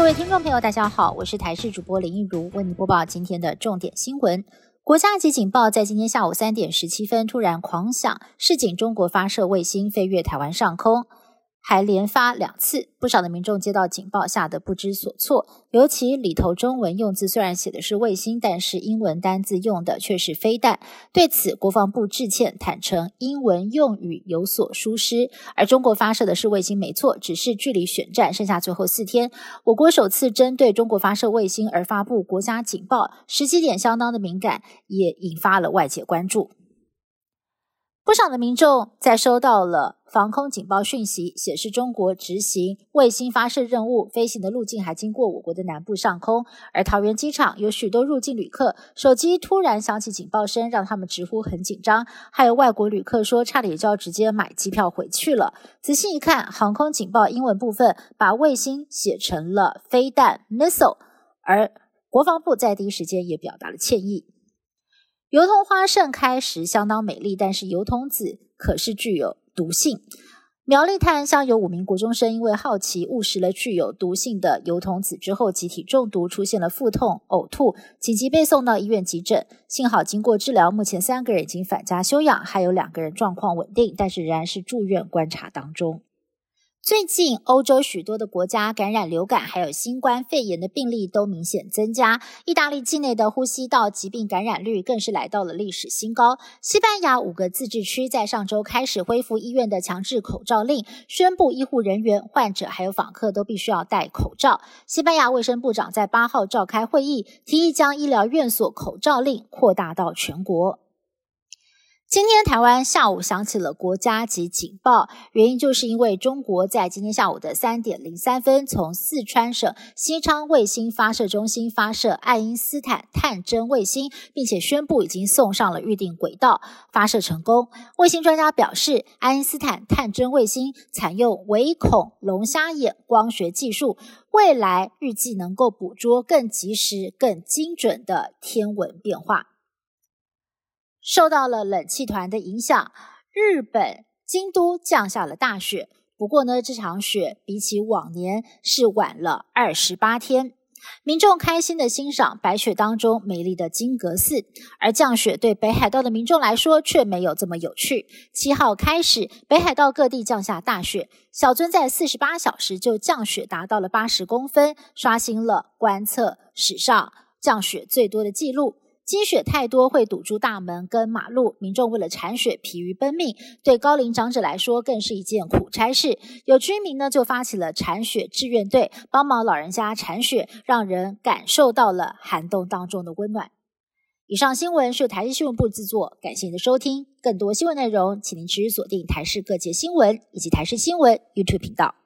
各位听众朋友，大家好，我是台视主播林一如，为您播报今天的重点新闻。国家级警报在今天下午三点十七分突然狂响，示警中国发射卫星飞越台湾上空。还连发两次，不少的民众接到警报，吓得不知所措。尤其里头中文用字虽然写的是卫星，但是英文单字用的却是飞弹。对此，国防部致歉，坦诚英文用语有所疏失。而中国发射的是卫星，没错，只是距离选战剩下最后四天，我国首次针对中国发射卫星而发布国家警报，时机点相当的敏感，也引发了外界关注。不少的民众在收到了防空警报讯息，显示中国执行卫星发射任务，飞行的路径还经过我国的南部上空。而桃园机场有许多入境旅客，手机突然响起警报声，让他们直呼很紧张。还有外国旅客说，差点就要直接买机票回去了。仔细一看，航空警报英文部分把卫星写成了飞弹 （missile），而国防部在第一时间也表达了歉意。油桐花盛开时相当美丽，但是油桐籽可是具有毒性。苗栗泰安乡有五名国中生因为好奇误食了具有毒性的油桐子之后，集体中毒，出现了腹痛、呕吐，紧急被送到医院急诊。幸好经过治疗，目前三个人已经返家休养，还有两个人状况稳定，但是仍然是住院观察当中。最近，欧洲许多的国家感染流感还有新冠肺炎的病例都明显增加。意大利境内的呼吸道疾病感染率更是来到了历史新高。西班牙五个自治区在上周开始恢复医院的强制口罩令，宣布医护人员、患者还有访客都必须要戴口罩。西班牙卫生部长在八号召开会议，提议将医疗院所口罩令扩大到全国。今天台湾下午响起了国家级警报，原因就是因为中国在今天下午的三点零三分，从四川省西昌卫星发射中心发射爱因斯坦探针卫星，并且宣布已经送上了预定轨道，发射成功。卫星专家表示，爱因斯坦探针卫星采用微孔龙虾眼光学技术，未来预计能够捕捉更及时、更精准的天文变化。受到了冷气团的影响，日本京都降下了大雪。不过呢，这场雪比起往年是晚了二十八天。民众开心的欣赏白雪当中美丽的金阁寺，而降雪对北海道的民众来说却没有这么有趣。七号开始，北海道各地降下大雪，小樽在四十八小时就降雪达到了八十公分，刷新了观测史上降雪最多的记录。积雪太多会堵住大门跟马路，民众为了铲雪疲于奔命，对高龄长者来说更是一件苦差事。有居民呢就发起了铲雪志愿队，帮忙老人家铲雪，让人感受到了寒冬当中的温暖。以上新闻是台视新闻部制作，感谢您的收听。更多新闻内容，请您持续锁定台视各界新闻以及台视新闻 YouTube 频道。